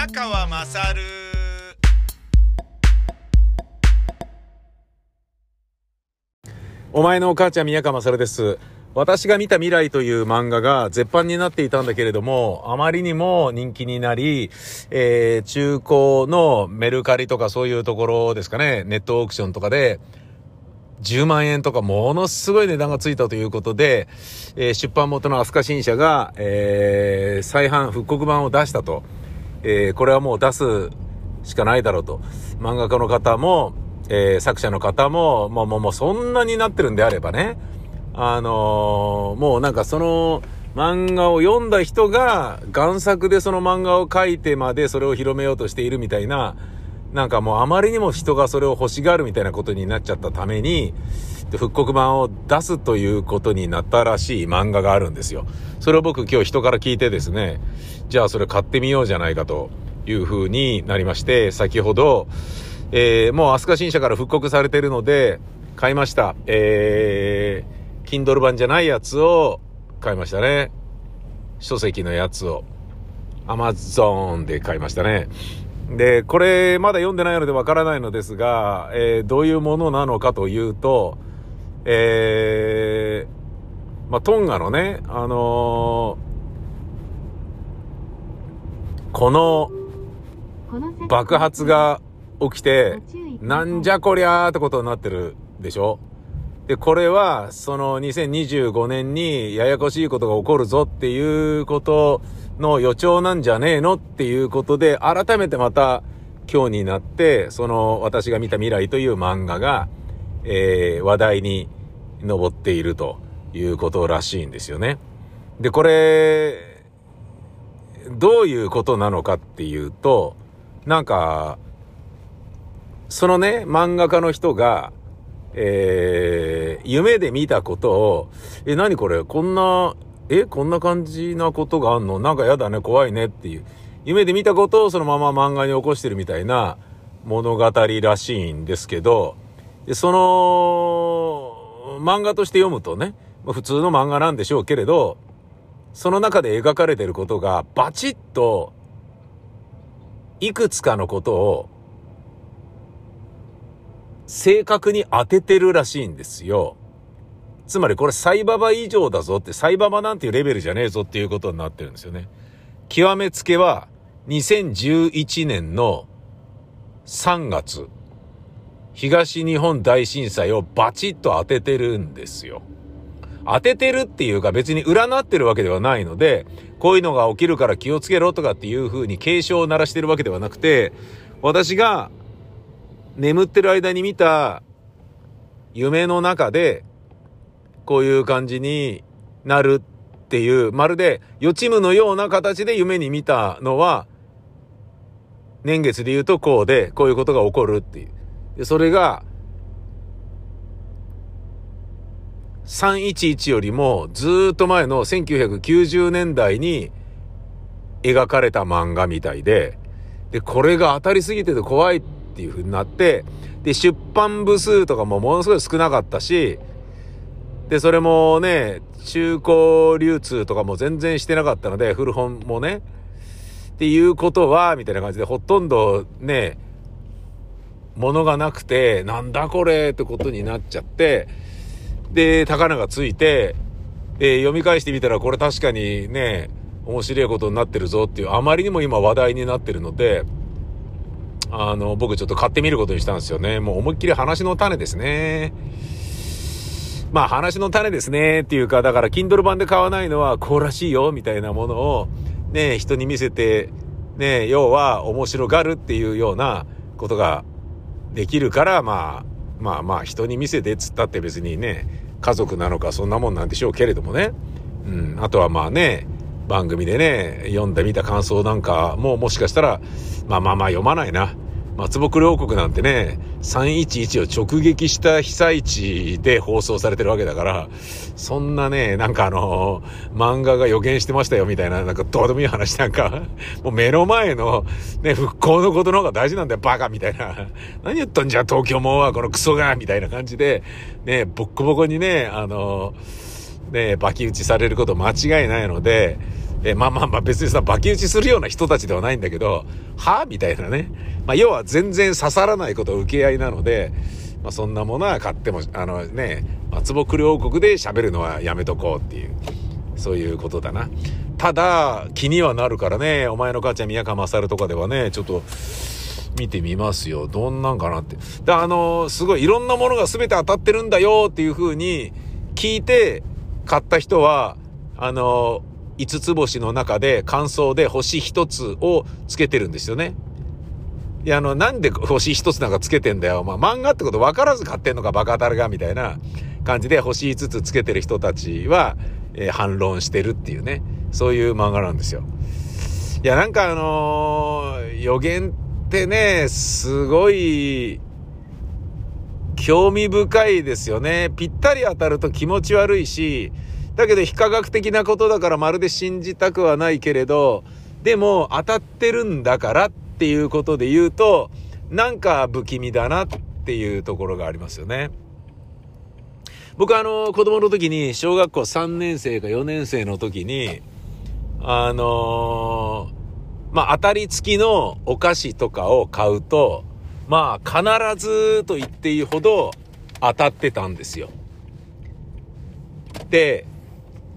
宮川まさるお前のお母ちゃん宮川勝です。私が見た未来という漫画が絶版になっていたんだけれども、あまりにも人気になり、えー、中古のメルカリとかそういうところですかね、ネットオークションとかで、10万円とかものすごい値段がついたということで、えー出版元の飛鳥新社が、えー再販復刻版を出したと。えーこれはもう出すしかないだろうと。漫画家の方も、えー作者の方も、もう、もう、もうそんなになってるんであればね、あのーもうなんかその漫画を読んだ人が贋作でその漫画を書いてまでそれを広めようとしているみたいな、なんかもうあまりにも人がそれを欲しがるみたいなことになっちゃったために、復刻版を出すということになったらしい漫画があるんですよ。それを僕今日人から聞いてですね、じゃあそれ買ってみようじゃないかという風になりまして、先ほど、えー、もう飛鳥新社から復刻されてるので、買いました。えー、Kindle 版じゃないやつを買いましたね。書籍のやつを。Amazon で買いましたね。で、これまだ読んでないのでわからないのですが、えーどういうものなのかというと、えー、まあ、トンガのね、あのーこの爆発が起きて、なんじゃこりゃーってことになってるでしょ？で、これは、その2025年にややこしいことが起こるぞっていうことの予兆なんじゃねえのっていうことで、改めてまた今日になって、その私が見た未来という漫画が、えー話題に上っているということらしいんですよね。で、これ、どういうことなのかっていうと、なんか、そのね、漫画家の人が、えー、夢で見たことを、え、何これ？こんな、えこんな感じなことがあんの？なんかやだね、怖いねっていう。夢で見たことをそのまま漫画に起こしてるみたいな物語らしいんですけど、でその、漫画として読むとね、普通の漫画なんでしょうけれど、その中で描かれてることがバチッと、いくつかのことを正確に当ててるらしいんですよ。つまりこれサイババ以上だぞって、サイババなんていうレベルじゃねえぞっていうことになってるんですよね。極めつけは2011年の3月、東日本大震災をバチッと当ててるんですよ。当ててるっていうか別に占ってるわけではないので、こういうのが起きるから気をつけろとかっていう風に警鐘を鳴らしてるわけではなくて、私が眠ってる間に見た夢の中で、こういう感じになるっていう、まるで予知夢のような形で夢に見たのは、年月で言うとこうで、こういうことが起こるっていう。でそれが、311よりもずっと前の1990年代に描かれた漫画みたいで、で、これが当たりすぎてて怖いってていう風になって、で、出版部数とかもものすごい少なかったし、で、それもね、中古流通とかも全然してなかったので、古本もね、っていうことは、みたいな感じで、ほとんどね、ものがなくて、なんだこれってことになっちゃって、で、高値がついて、で、読み返してみたらこれ確かにね、面白いことになってるぞっていう、あまりにも今話題になってるので、あの、僕ちょっと買ってみることにしたんですよね。もう思いっきり話の種ですね。まあ話の種ですねっていうか、だから Kindle 版で買わないのはこうらしいよみたいなものをね、人に見せて、ね、要は面白がるっていうようなことができるから、まあ、まあまあ人に見せてっつったって別にね、家族なのかそんなもんなんでしょうけれどもね。うん、あとはまあね、番組でね、読んでみた感想なんかももしかしたら、まあまあまあ読まないな。松木両国なんてね、311を直撃した被災地で放送されてるわけだから、そんなね、なんかあの、漫画が予言してましたよみたいな、なんかどうでもいい話なんか、もう目の前のね、復興のことの方が大事なんだよ、バカみたいな。何言っとんじゃ、東京もはこのクソがみたいな感じで、ね、ボッコボコにね、あの、ね、バキ打ちされること間違いないので、えまあまあまあ別にさ、バキ打ちするような人たちではないんだけど、はみたいなね。まあ要は全然刺さらないこと受け合いなので、まあそんなものは買っても、あのね、松ぼっくり王国で喋るのはやめとこうっていう、そういうことだな。ただ、気にはなるからね、お前の母ちゃん宮川勝とかではね、ちょっと、見てみますよ。どんなんかなって。で、あの、すごいいろんなものが全て当たってるんだよっていう風に聞いて買った人は、あの、5つ星の中で感想で星1つをつけてるんですよね。いや、あの、なんで星1つなんかつけてんだよ。まあ、漫画ってこと分からず買ってんのかバカ当たるが、みたいな感じで星5つつけてる人たちは、えー、反論してるっていうね。そういう漫画なんですよ。いや、なんかあのー、予言ってね、すごい、興味深いですよね。ぴったり当たると気持ち悪いし、だけど非科学的なことだからまるで信じたくはないけれど、でも当たってるんだからっていうことで言うと、なんか不気味だなっていうところがありますよね。僕あの、子供の時に、小学校3年生か4年生の時に、あのーまあ、当たり付きのお菓子とかを買うと、まあ、必ずと言っていいほど当たってたんですよ。で、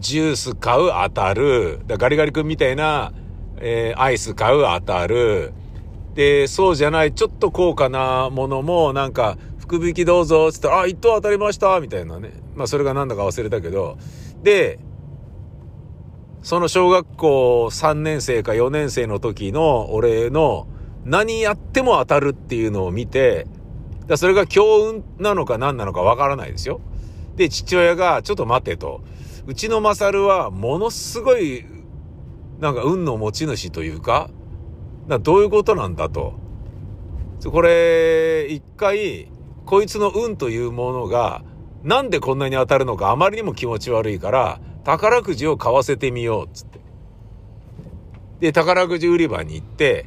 ジュース買う当たる。ガリガリ君みたいな、えー、アイス買う当たる。で、そうじゃない、ちょっと高価なものも、なんか、福引きどうぞ、つったら、あ、一等当たりましたみたいなね。まあ、それが何だか忘れたけど。で、その小学校3年生か4年生の時の俺の何やっても当たるっていうのを見て、だそれが強運なのか何なのかわからないですよ。で、父親が、ちょっと待てと。うちのマサルは、ものすごい、なんか運の持ち主というか、かどういうことなんだと。これ、一回、こいつの運というものが、なんでこんなに当たるのかあまりにも気持ち悪いから、宝くじを買わせてみよう、つって。で、宝くじ売り場に行って、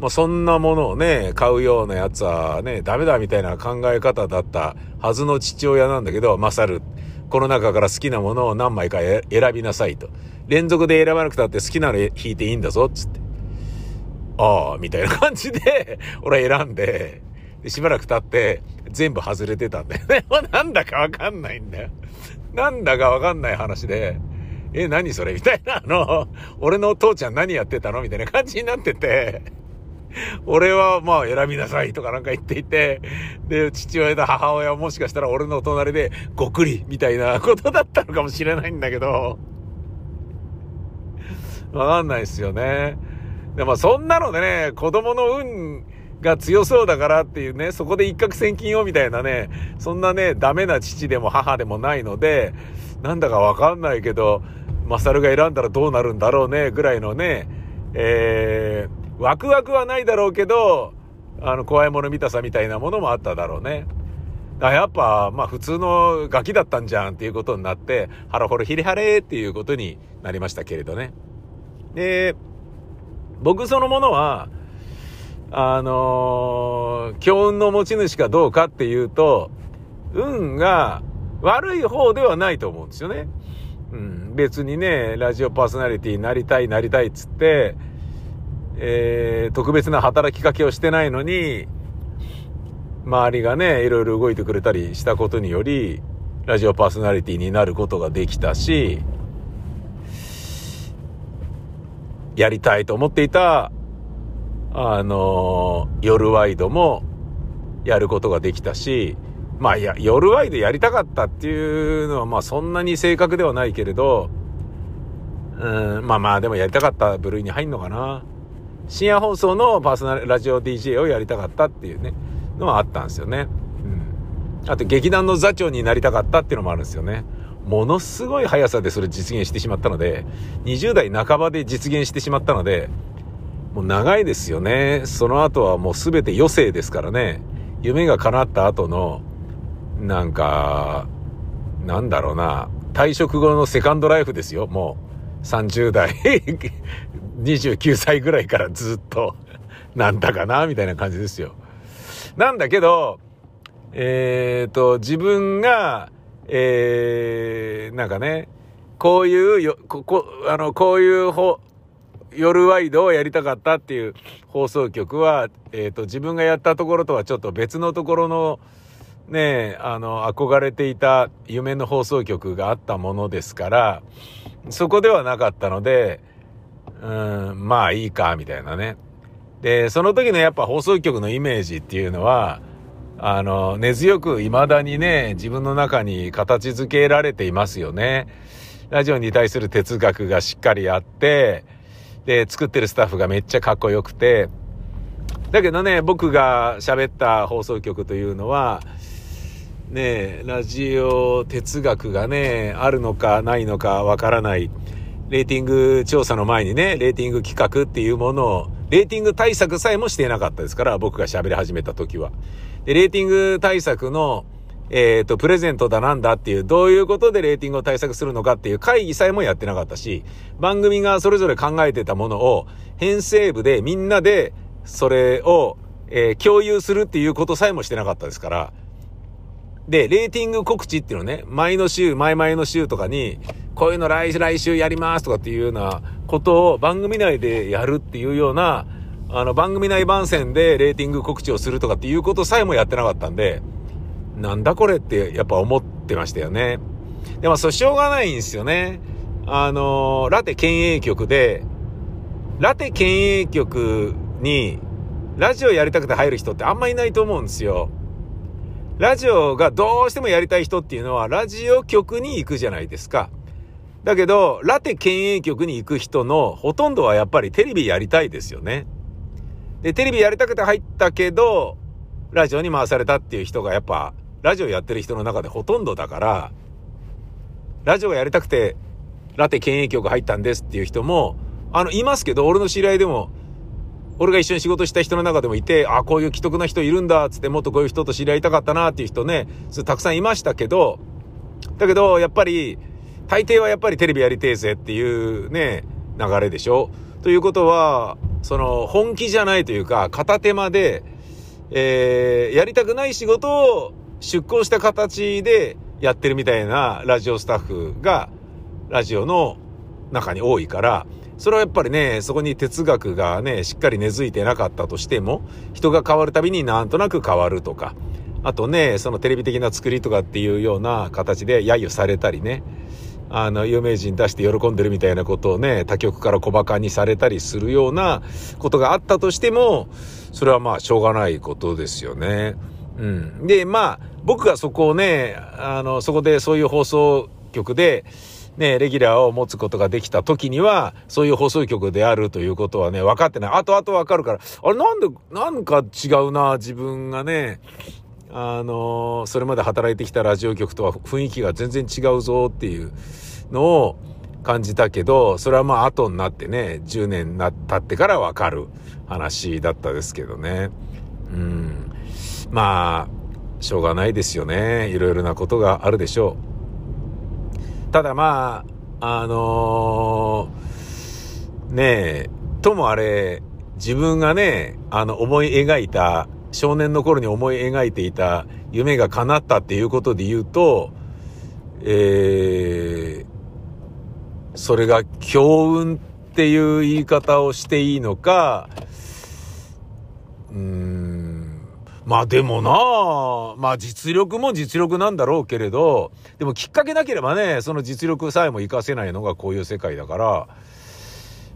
まあ、そんなものをね、買うようなやつはね、ダメだみたいな考え方だったはずの父親なんだけど、マサル、この中から好きなものを何枚か選びなさいと。連続で選ばなくたって好きなの引いていいんだぞ、つって。ああ、みたいな感じで、俺選んで、でしばらく経って、全部外れてたんだよね。なんだかわかんないんだよ。なんだかわかんない話で、え、何それ？みたいな、あの、俺の父ちゃん何やってたの？みたいな感じになってて、俺はまあ選びなさいとかなんか言っていて、で、父親と母親はもしかしたら俺の隣でごくりみたいなことだったのかもしれないんだけど、わかんないですよね。でもそんなのでね、子供の運が強そうだからっていうね、そこで一攫千金をみたいなね、そんなね、ダメな父でも母でもないので、なんだかわかんないけど、マサルが選んだらどうなるんだろうね、ぐらいのね、えー、ワクワクはないだろうけど、あの、怖いもの見たさみたいなものもあっただろうね。あやっぱ、まあ普通のガキだったんじゃんっていうことになって、ハロホロヒリハレーっていうことになりましたけれどね。で、僕そのものは、あのー、強運の持ち主かどうかっていうと、運が悪い方ではないと思うんですよね。うん、別にね、ラジオパーソナリティになりたい、なりたいっつって、えー、特別な働きかけをしてないのに、周りがね、いろいろ動いてくれたりしたことにより、ラジオパーソナリティになることができたし、やりたいと思っていたあの、夜ワイドもやることができたし、まあいや、夜ワイドやりたかったっていうのはまあそんなに正確ではないけれど、うん、まあまあでもやりたかった部類に入んのかな。深夜放送のパーソナルラジオ DJ をやりたかったっていうね、のはあったんですよね。うん。あと劇団の座長になりたかったっていうのもあるんですよね。ものすごい速さでそれ実現してしまったので、20代半ばで実現してしまったので、もう長いですよね。その後はもう全て余生ですからね。夢が叶った後の、なんか、なんだろうな、退職後のセカンドライフですよ。もう30代29歳ぐらいからずっと、なんだかな、みたいな感じですよ。なんだけど、えっ、ー、と、自分が、えー、なんかね、こういうよ、ここ、あの、こういう、夜ワイドをやりたかったっていう放送局は、え、ー、と、自分がやったところとはちょっと別のところの、ねあの、憧れていた夢の放送局があったものですから、そこではなかったので、うん、まあいいか、みたいなね。で、その時のやっぱ放送局のイメージっていうのは、あの、根強く未だにね、自分の中に形づけられていますよね。ラジオに対する哲学がしっかりあって、で、作ってるスタッフがめっちゃかっこよくて、だけどね、僕が喋った放送局というのは、ねラジオ哲学がね、あるのかないのかわからない。レーティング調査の前にね、レーティング企画っていうものを、レーティング対策さえもしていなかったですから、僕が喋り始めた時は。で、レーティング対策の、えっ、ー、と、プレゼントだなんだっていう、どういうことでレーティングを対策するのかっていう会議さえもやってなかったし、番組がそれぞれ考えてたものを、編成部でみんなで、それを、えー、共有するっていうことさえもしてなかったですから、で、レーティング告知っていうのね、前の週、前々の週とかに、こういうの来来週やりますとかっていうようなことを番組内でやるっていうような、あの、番組内番宣でレーティング告知をするとかっていうことさえもやってなかったんで、なんだこれってやっぱ思ってましたよね。でもそうしょうがないんですよね。あの、ラテ県営局で、ラテ県営局にラジオやりたくて入る人ってあんまいないと思うんですよ。ラジオがどうしてもやりたい人っていうのはラジオ局に行くじゃないですか。だけど、ラテ県営局に行く人のほとんどはやっぱりテレビやりたいですよね。で、テレビやりたくて入ったけど、ラジオに回されたっていう人がやっぱラジオやってる人の中でほとんどだから、ラジオがやりたくて、ラテ県営局入ったんですっていう人も、あの、いますけど、俺の知り合いでも、俺が一緒に仕事した人の中でもいて、あ、こういう既得な人いるんだ、つってもっとこういう人と知り合いたかったなっていう人ね、たくさんいましたけど、だけど、やっぱり、大抵はやっぱりテレビやりてえぜっていうね、流れでしょ？ということは、その、本気じゃないというか、片手間で、えー、やりたくない仕事を出向した形でやってるみたいなラジオスタッフがラジオの中に多いから、それはやっぱりね、そこに哲学がね、しっかり根付いてなかったとしても、人が変わるたびになんとなく変わるとか、あとね、そのテレビ的な作りとかっていうような形で揶揄されたりね、あの、有名人出して喜んでるみたいなことをね、他局から小馬鹿にされたりするようなことがあったとしても、それはまあ、しょうがないことですよね。うん。で、まあ、僕がそこをね、あの、そこでそういう放送局で、ね、レギュラーを持つことができた時には、そういう放送局であるということはね、分かってない。後々分かるから、あれなんで、なんか違うな、自分がね、あの、それまで働いてきたラジオ局とは雰囲気が全然違うぞっていうのを感じたけど、それはまあ後になってね、10年な経ってから分かる話だったですけどね。うん。まあ、しょうがないですよね。いろいろなことがあるでしょう。ただまあ、あのー、ねえ、ともあれ、自分がね、あの思い描いた、少年の頃に思い描いていた夢が叶ったっていうことで言うと、えー、それが強運っていう言い方をしていいのか、うん、まあでもなあまあ実力も実力なんだろうけれど、でもきっかけなければね、その実力さえも活かせないのがこういう世界だから、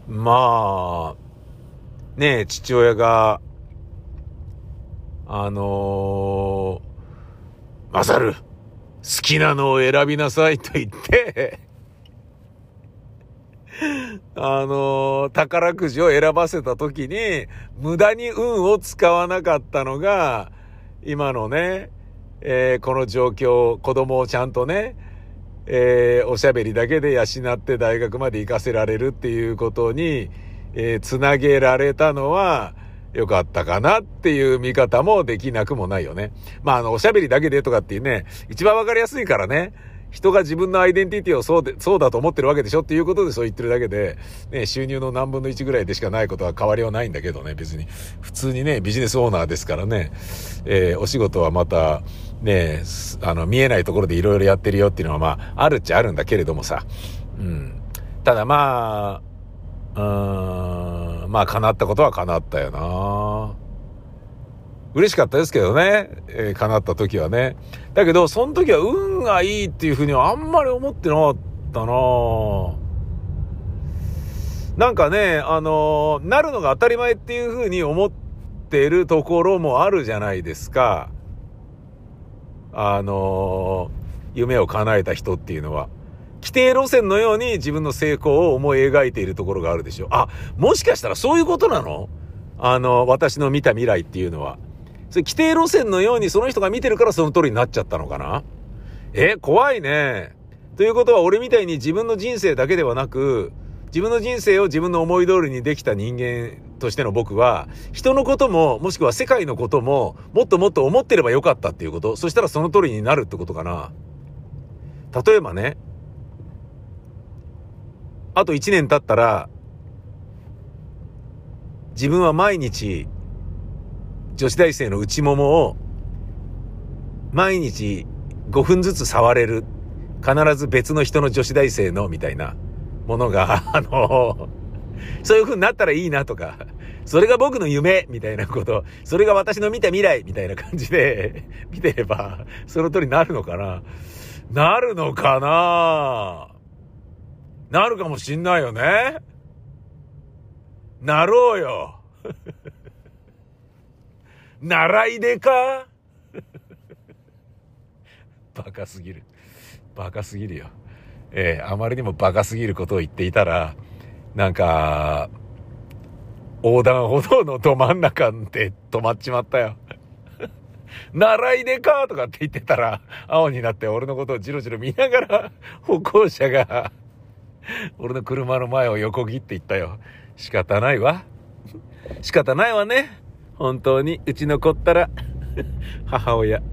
まあ、ねえ父親が、あのー、マサル、好きなのを選びなさいと言ってあのー、宝くじを選ばせた時に、無駄に運を使わなかったのが、今のね、えー、この状況、子供をちゃんとね、えー、おしゃべりだけで養って大学まで行かせられるっていうことに、えー、つなげられたのは、よかったかなっていう見方もできなくもないよね。まあ、あの、おしゃべりだけでとかっていうね、一番わかりやすいからね。人が自分のアイデンティティをそうで、そうだと思ってるわけでしょっていうことでそう言ってるだけで、ね、収入の何分の1ぐらいでしかないことは変わりはないんだけどね、別に。普通にね、ビジネスオーナーですからね、えー、お仕事はまた、ね、あの、見えないところでいろいろやってるよっていうのはまあ、あるっちゃあるんだけれどもさ、うん。ただまあ、うん、まあ叶ったことは叶ったよな嬉しかったですけどね、えー叶った時はね。だけど、その時は運がいいっていうふうにはあんまり思ってなかったななんかね、あのなるのが当たり前っていうふうに思ってるところもあるじゃないですか。あの夢を叶えた人っていうのは。規定路線のように自分の成功を思い描いているところがあるでしょう。あ、もしかしたらそういうことなの？あの、私の見た未来っていうのは。それ規定路線のようにその人が見てるからその通りになっちゃったのかな？え、怖いね。ということは俺みたいに自分の人生だけではなく、自分の人生を自分の思い通りにできた人間としての僕は、人のことも、もしくは世界のことも、もっともっと思ってればよかったっていうこと？そしたらその通りになるってことかな？例えばね、あと1年経ったら、自分は毎日、女子大生の内ももを、毎日5分ずつ触れる。必ず別の人の女子大生の、みたいなものが、あの、そういう風になったらいいなとか、それが僕の夢、みたいなこと、それが私の見た未来、みたいな感じで見てれば、その通りになるのかななるのかななるかもしんないよね。なろうよ。習いでか？バカすぎる。バカすぎるよ。ええあまりにもバカすぎることを言っていたら、なんか、横断歩道のど真ん中で止まっちまったよ。習いでか？とかって言ってたら、青になって俺のことをじろじろ見ながら、歩行者が、俺の車の前を横切っていったよ。仕方ないわ。仕方ないわね。本当に、うちの子ったら、母親。